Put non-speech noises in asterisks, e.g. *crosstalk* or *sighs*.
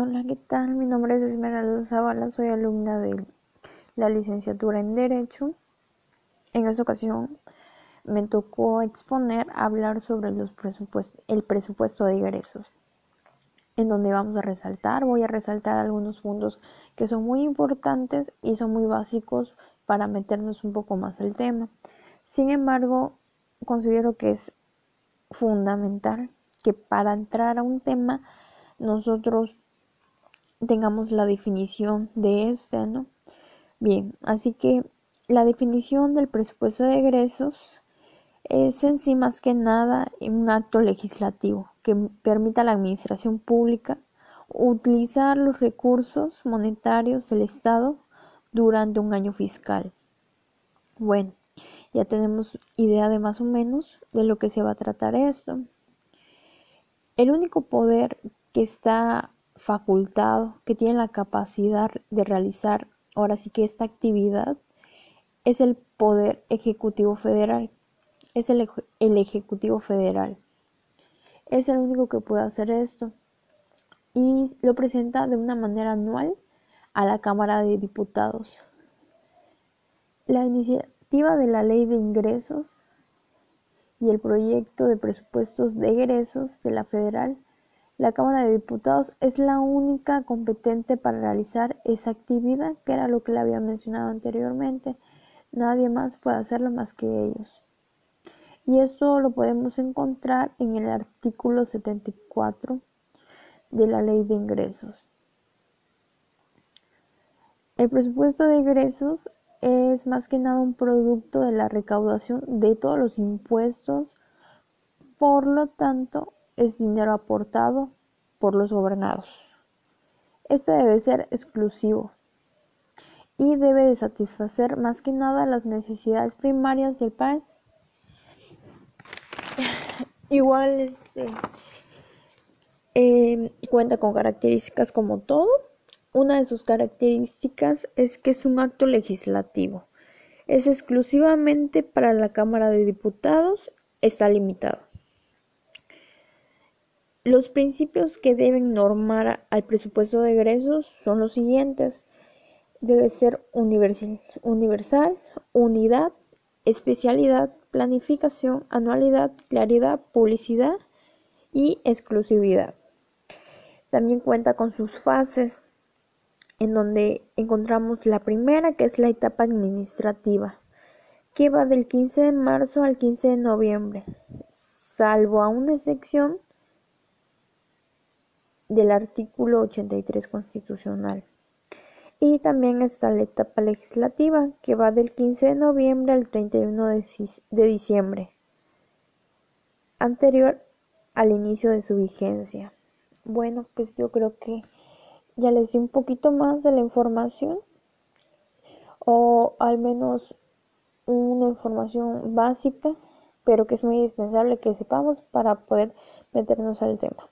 Hola, ¿qué tal? Mi nombre es Esmeralda Zavala, soy alumna de la licenciatura en Derecho. En esta ocasión me tocó exponer, hablar sobre los presupuestos, el presupuesto de ingresos, en donde vamos a resaltar, voy a resaltar algunos puntos que son muy importantes y son muy básicos para meternos un poco más al tema. Sin embargo, considero que es fundamental que para entrar a un tema nosotros tengamos la definición de este, ¿no? Bien, así que la definición del presupuesto de egresos es en sí más que nada un acto legislativo que permita a la administración pública utilizar los recursos monetarios del Estado durante un año fiscal. Bueno, ya tenemos idea de más o menos de lo que se va a tratar esto. El único poder que está facultado, que tiene la capacidad de realizar ahora sí que esta actividad, es el Poder Ejecutivo Federal. Es el, el Ejecutivo Federal. Es el único que puede hacer esto. Y lo presenta de una manera anual a la Cámara de Diputados. La iniciativa de la Ley de Ingresos y el proyecto de presupuestos de egresos de la Federal la Cámara de Diputados es la única competente para realizar esa actividad, que era lo que le había mencionado anteriormente. Nadie más puede hacerlo más que ellos. Y esto lo podemos encontrar en el artículo 74 de la Ley de Ingresos. El presupuesto de ingresos es más que nada un producto de la recaudación de todos los impuestos, por lo tanto es dinero aportado por los gobernados. Este debe ser exclusivo y debe de satisfacer más que nada las necesidades primarias del país. *sighs* Igual este eh, cuenta con características como todo. Una de sus características es que es un acto legislativo. Es exclusivamente para la Cámara de Diputados. Está limitado. Los principios que deben normar al presupuesto de egresos son los siguientes. Debe ser universal, universal, unidad, especialidad, planificación, anualidad, claridad, publicidad y exclusividad. También cuenta con sus fases, en donde encontramos la primera, que es la etapa administrativa, que va del 15 de marzo al 15 de noviembre, salvo a una excepción del artículo 83 constitucional. Y también está la etapa legislativa, que va del 15 de noviembre al 31 de diciembre, anterior al inicio de su vigencia. Bueno, pues yo creo que ya les di un poquito más de la información, o al menos una información básica, pero que es muy indispensable que sepamos para poder meternos al tema.